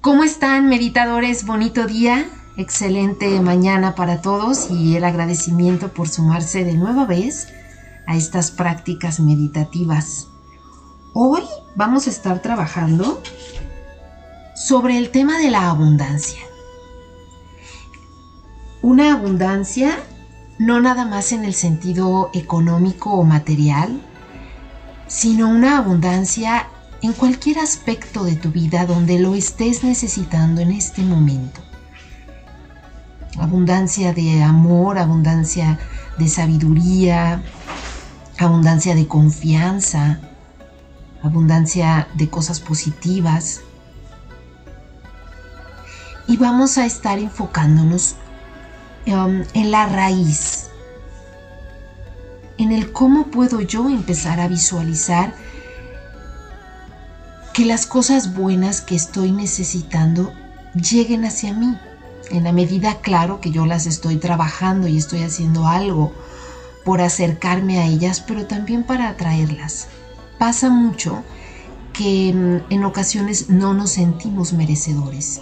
¿Cómo están meditadores? Bonito día, excelente mañana para todos y el agradecimiento por sumarse de nueva vez a estas prácticas meditativas. Hoy vamos a estar trabajando sobre el tema de la abundancia. Una abundancia no nada más en el sentido económico o material, sino una abundancia en cualquier aspecto de tu vida donde lo estés necesitando en este momento. Abundancia de amor, abundancia de sabiduría, abundancia de confianza, abundancia de cosas positivas. Y vamos a estar enfocándonos um, en la raíz, en el cómo puedo yo empezar a visualizar que las cosas buenas que estoy necesitando lleguen hacia mí. En la medida, claro, que yo las estoy trabajando y estoy haciendo algo por acercarme a ellas, pero también para atraerlas. Pasa mucho que mm, en ocasiones no nos sentimos merecedores.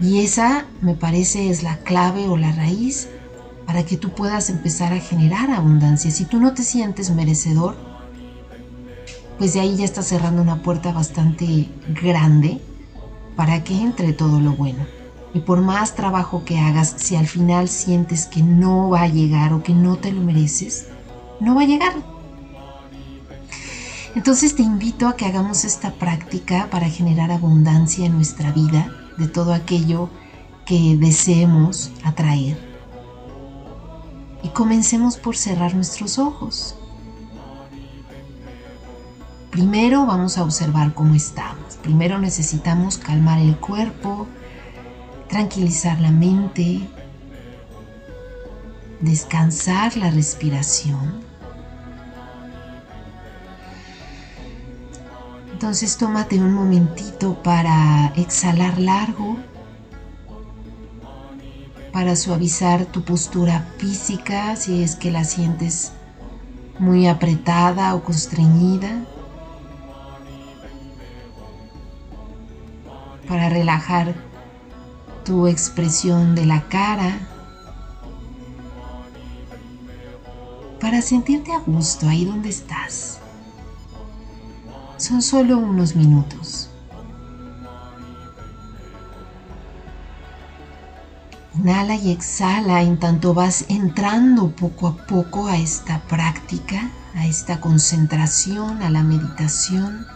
Y esa, me parece, es la clave o la raíz para que tú puedas empezar a generar abundancia. Si tú no te sientes merecedor, pues de ahí ya estás cerrando una puerta bastante grande para que entre todo lo bueno. Y por más trabajo que hagas, si al final sientes que no va a llegar o que no te lo mereces, no va a llegar. Entonces te invito a que hagamos esta práctica para generar abundancia en nuestra vida de todo aquello que deseemos atraer. Y comencemos por cerrar nuestros ojos. Primero vamos a observar cómo estamos. Primero necesitamos calmar el cuerpo, tranquilizar la mente, descansar la respiración. Entonces tómate un momentito para exhalar largo, para suavizar tu postura física si es que la sientes muy apretada o constreñida. Para relajar tu expresión de la cara, para sentirte a gusto ahí donde estás. Son solo unos minutos. Inhala y exhala en tanto vas entrando poco a poco a esta práctica, a esta concentración, a la meditación.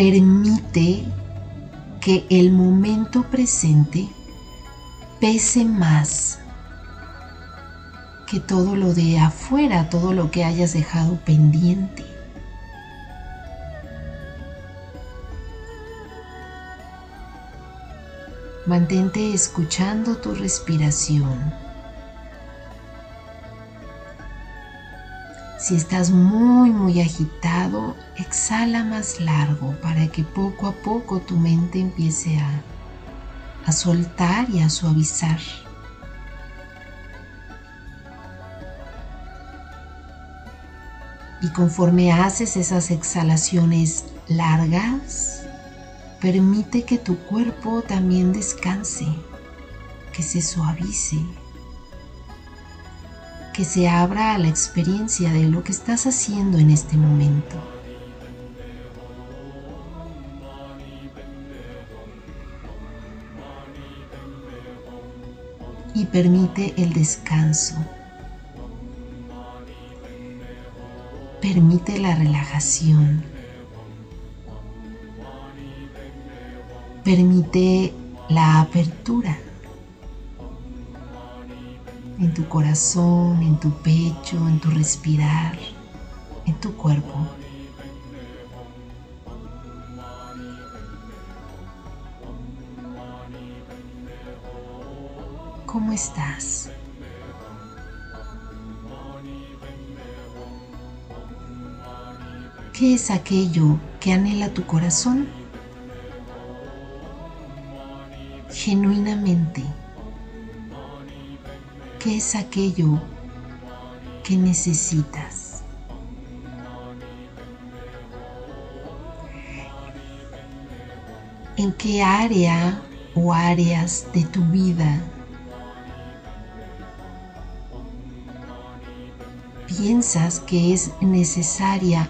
Permite que el momento presente pese más que todo lo de afuera, todo lo que hayas dejado pendiente. Mantente escuchando tu respiración. Si estás muy, muy agitado, exhala más largo para que poco a poco tu mente empiece a, a soltar y a suavizar. Y conforme haces esas exhalaciones largas, permite que tu cuerpo también descanse, que se suavice que se abra a la experiencia de lo que estás haciendo en este momento. Y permite el descanso. Permite la relajación. Permite la apertura en tu corazón, en tu pecho, en tu respirar, en tu cuerpo. ¿Cómo estás? ¿Qué es aquello que anhela tu corazón? Genuinamente. ¿Qué es aquello que necesitas? en qué área o áreas de tu vida piensas que es necesaria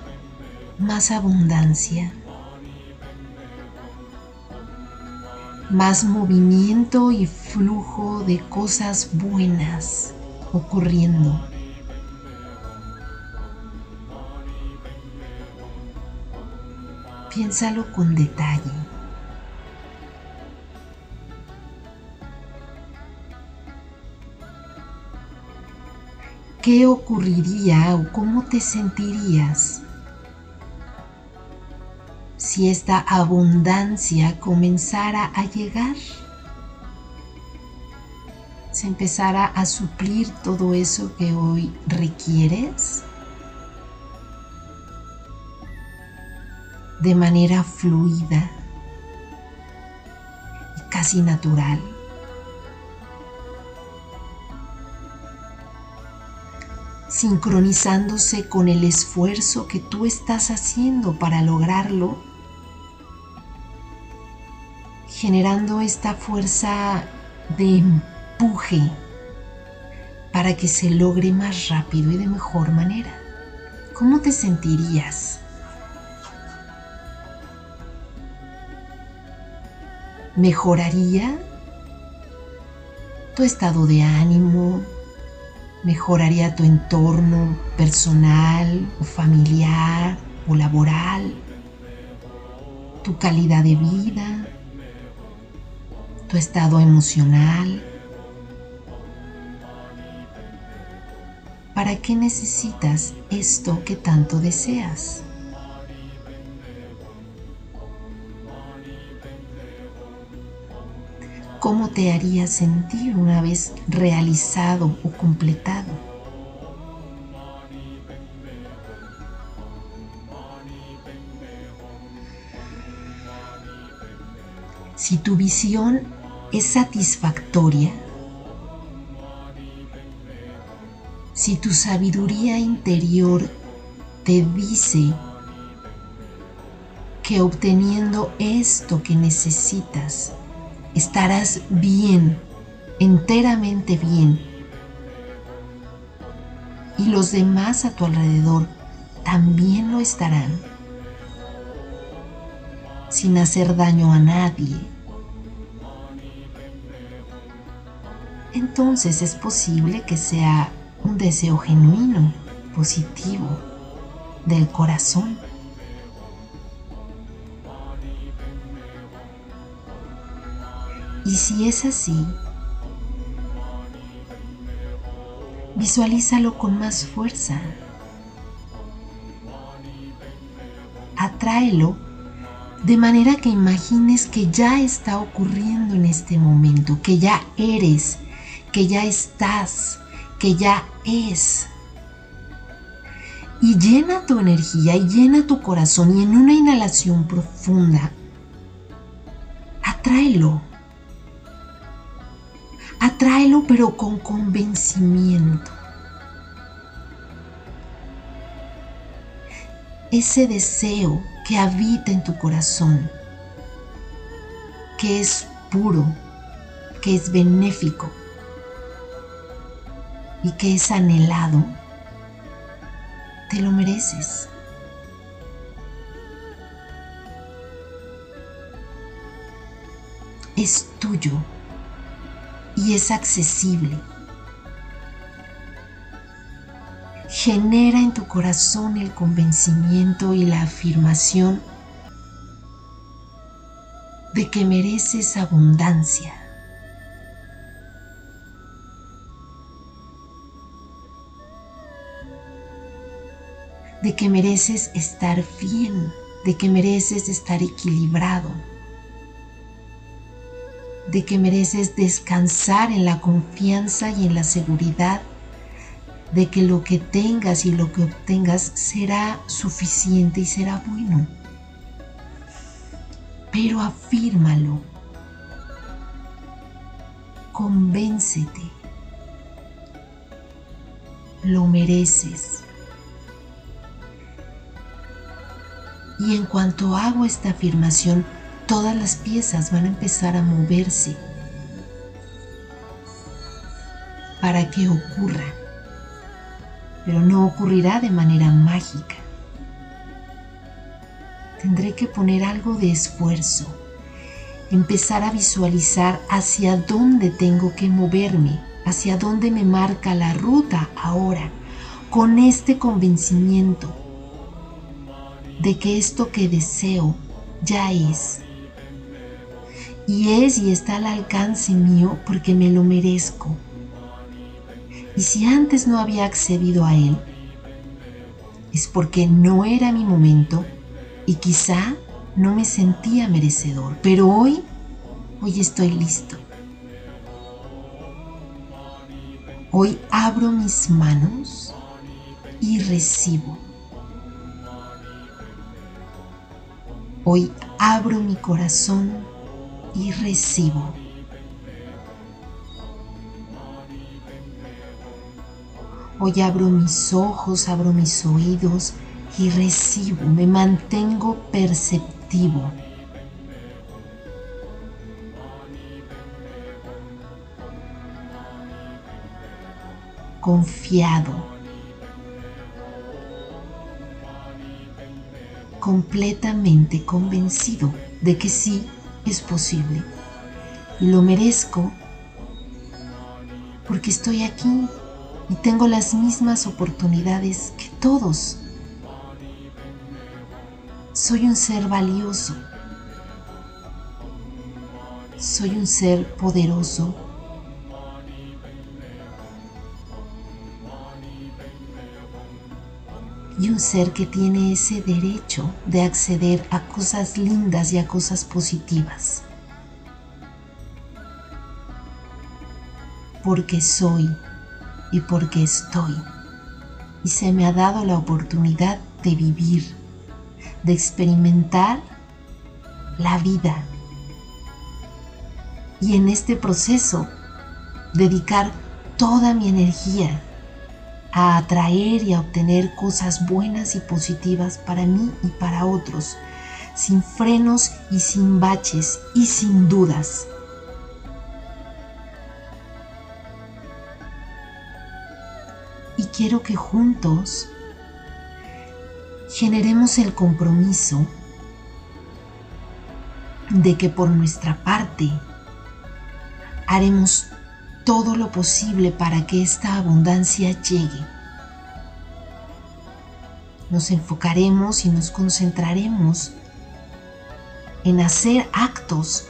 más abundancia, más movimiento y flujo de cosas buenas ocurriendo. Piénsalo con detalle. ¿Qué ocurriría o cómo te sentirías si esta abundancia comenzara a llegar? Se empezara a suplir todo eso que hoy requieres de manera fluida y casi natural. sincronizándose con el esfuerzo que tú estás haciendo para lograrlo, generando esta fuerza de empuje para que se logre más rápido y de mejor manera. ¿Cómo te sentirías? ¿Mejoraría tu estado de ánimo, mejoraría tu entorno personal familiar o laboral, tu calidad de vida, tu estado emocional. ¿Para qué necesitas esto que tanto deseas? cómo te haría sentir una vez realizado o completado. Si tu visión es satisfactoria, si tu sabiduría interior te dice que obteniendo esto que necesitas, estarás bien, enteramente bien. Y los demás a tu alrededor también lo estarán, sin hacer daño a nadie. Entonces es posible que sea un deseo genuino, positivo, del corazón. Y si es así, visualízalo con más fuerza. Atráelo de manera que imagines que ya está ocurriendo en este momento, que ya eres, que ya estás, que ya es. Y llena tu energía y llena tu corazón y en una inhalación profunda, atráelo Atráelo pero con convencimiento. Ese deseo que habita en tu corazón, que es puro, que es benéfico y que es anhelado, te lo mereces. Es tuyo y es accesible. Genera en tu corazón el convencimiento y la afirmación de que mereces abundancia. De que mereces estar bien, de que mereces estar equilibrado de que mereces descansar en la confianza y en la seguridad de que lo que tengas y lo que obtengas será suficiente y será bueno. Pero afírmalo. Convéncete. Lo mereces. Y en cuanto hago esta afirmación, todas las piezas van a empezar a moverse para que ocurra, pero no ocurrirá de manera mágica. Tendré que poner algo de esfuerzo, empezar a visualizar hacia dónde tengo que moverme, hacia dónde me marca la ruta ahora, con este convencimiento de que esto que deseo ya es. Y es y está al alcance mío porque me lo merezco. Y si antes no había accedido a él, es porque no era mi momento y quizá no me sentía merecedor. Pero hoy, hoy estoy listo. Hoy abro mis manos y recibo. Hoy abro mi corazón y recibo. Hoy abro mis ojos, abro mis oídos y recibo, me mantengo perceptivo. Confiado. Completamente convencido de que sí es posible. Lo merezco porque estoy aquí y tengo las mismas oportunidades que todos. Soy un ser valioso. Soy un ser poderoso. Y un ser que tiene ese derecho de acceder a cosas lindas y a cosas positivas. Porque soy y porque estoy. Y se me ha dado la oportunidad de vivir, de experimentar la vida. Y en este proceso dedicar toda mi energía a atraer y a obtener cosas buenas y positivas para mí y para otros, sin frenos y sin baches y sin dudas. quiero que juntos generemos el compromiso de que por nuestra parte haremos todo lo posible para que esta abundancia llegue. Nos enfocaremos y nos concentraremos en hacer actos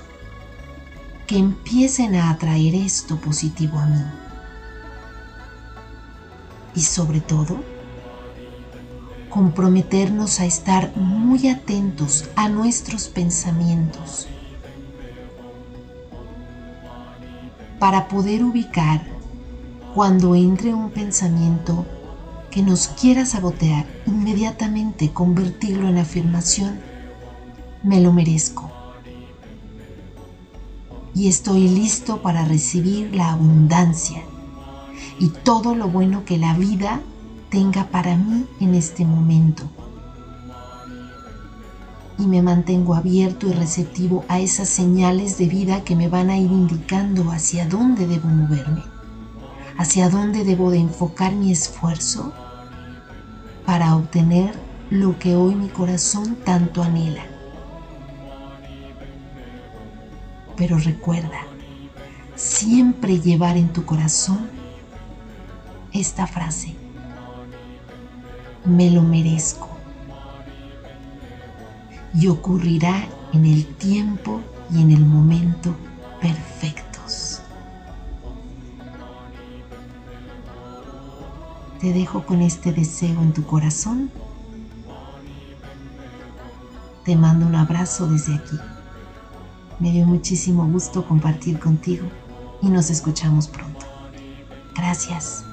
que empiecen a atraer esto positivo a mí y sobre todo comprometernos a estar muy atentos a nuestros pensamientos para poder ubicar cuando entre un pensamiento que nos quiera sabotear, inmediatamente convertirlo en afirmación, me lo merezco. Y estoy listo para recibir la abundancia y todo lo bueno que la vida tenga para mí en este momento. Y me mantengo abierto y receptivo a esas señales de vida que me van a ir indicando hacia dónde debo moverme, hacia dónde debo de enfocar mi esfuerzo para obtener lo que hoy mi corazón tanto anhela. Pero recuerda, siempre llevar en tu corazón esta frase. Me lo merezco. Y ocurrirá en el tiempo y en el momento perfectos. Te dejo con este deseo en tu corazón. Te mando un abrazo desde aquí. Me dio muchísimo gusto compartir contigo y nos escuchamos pronto. Gracias.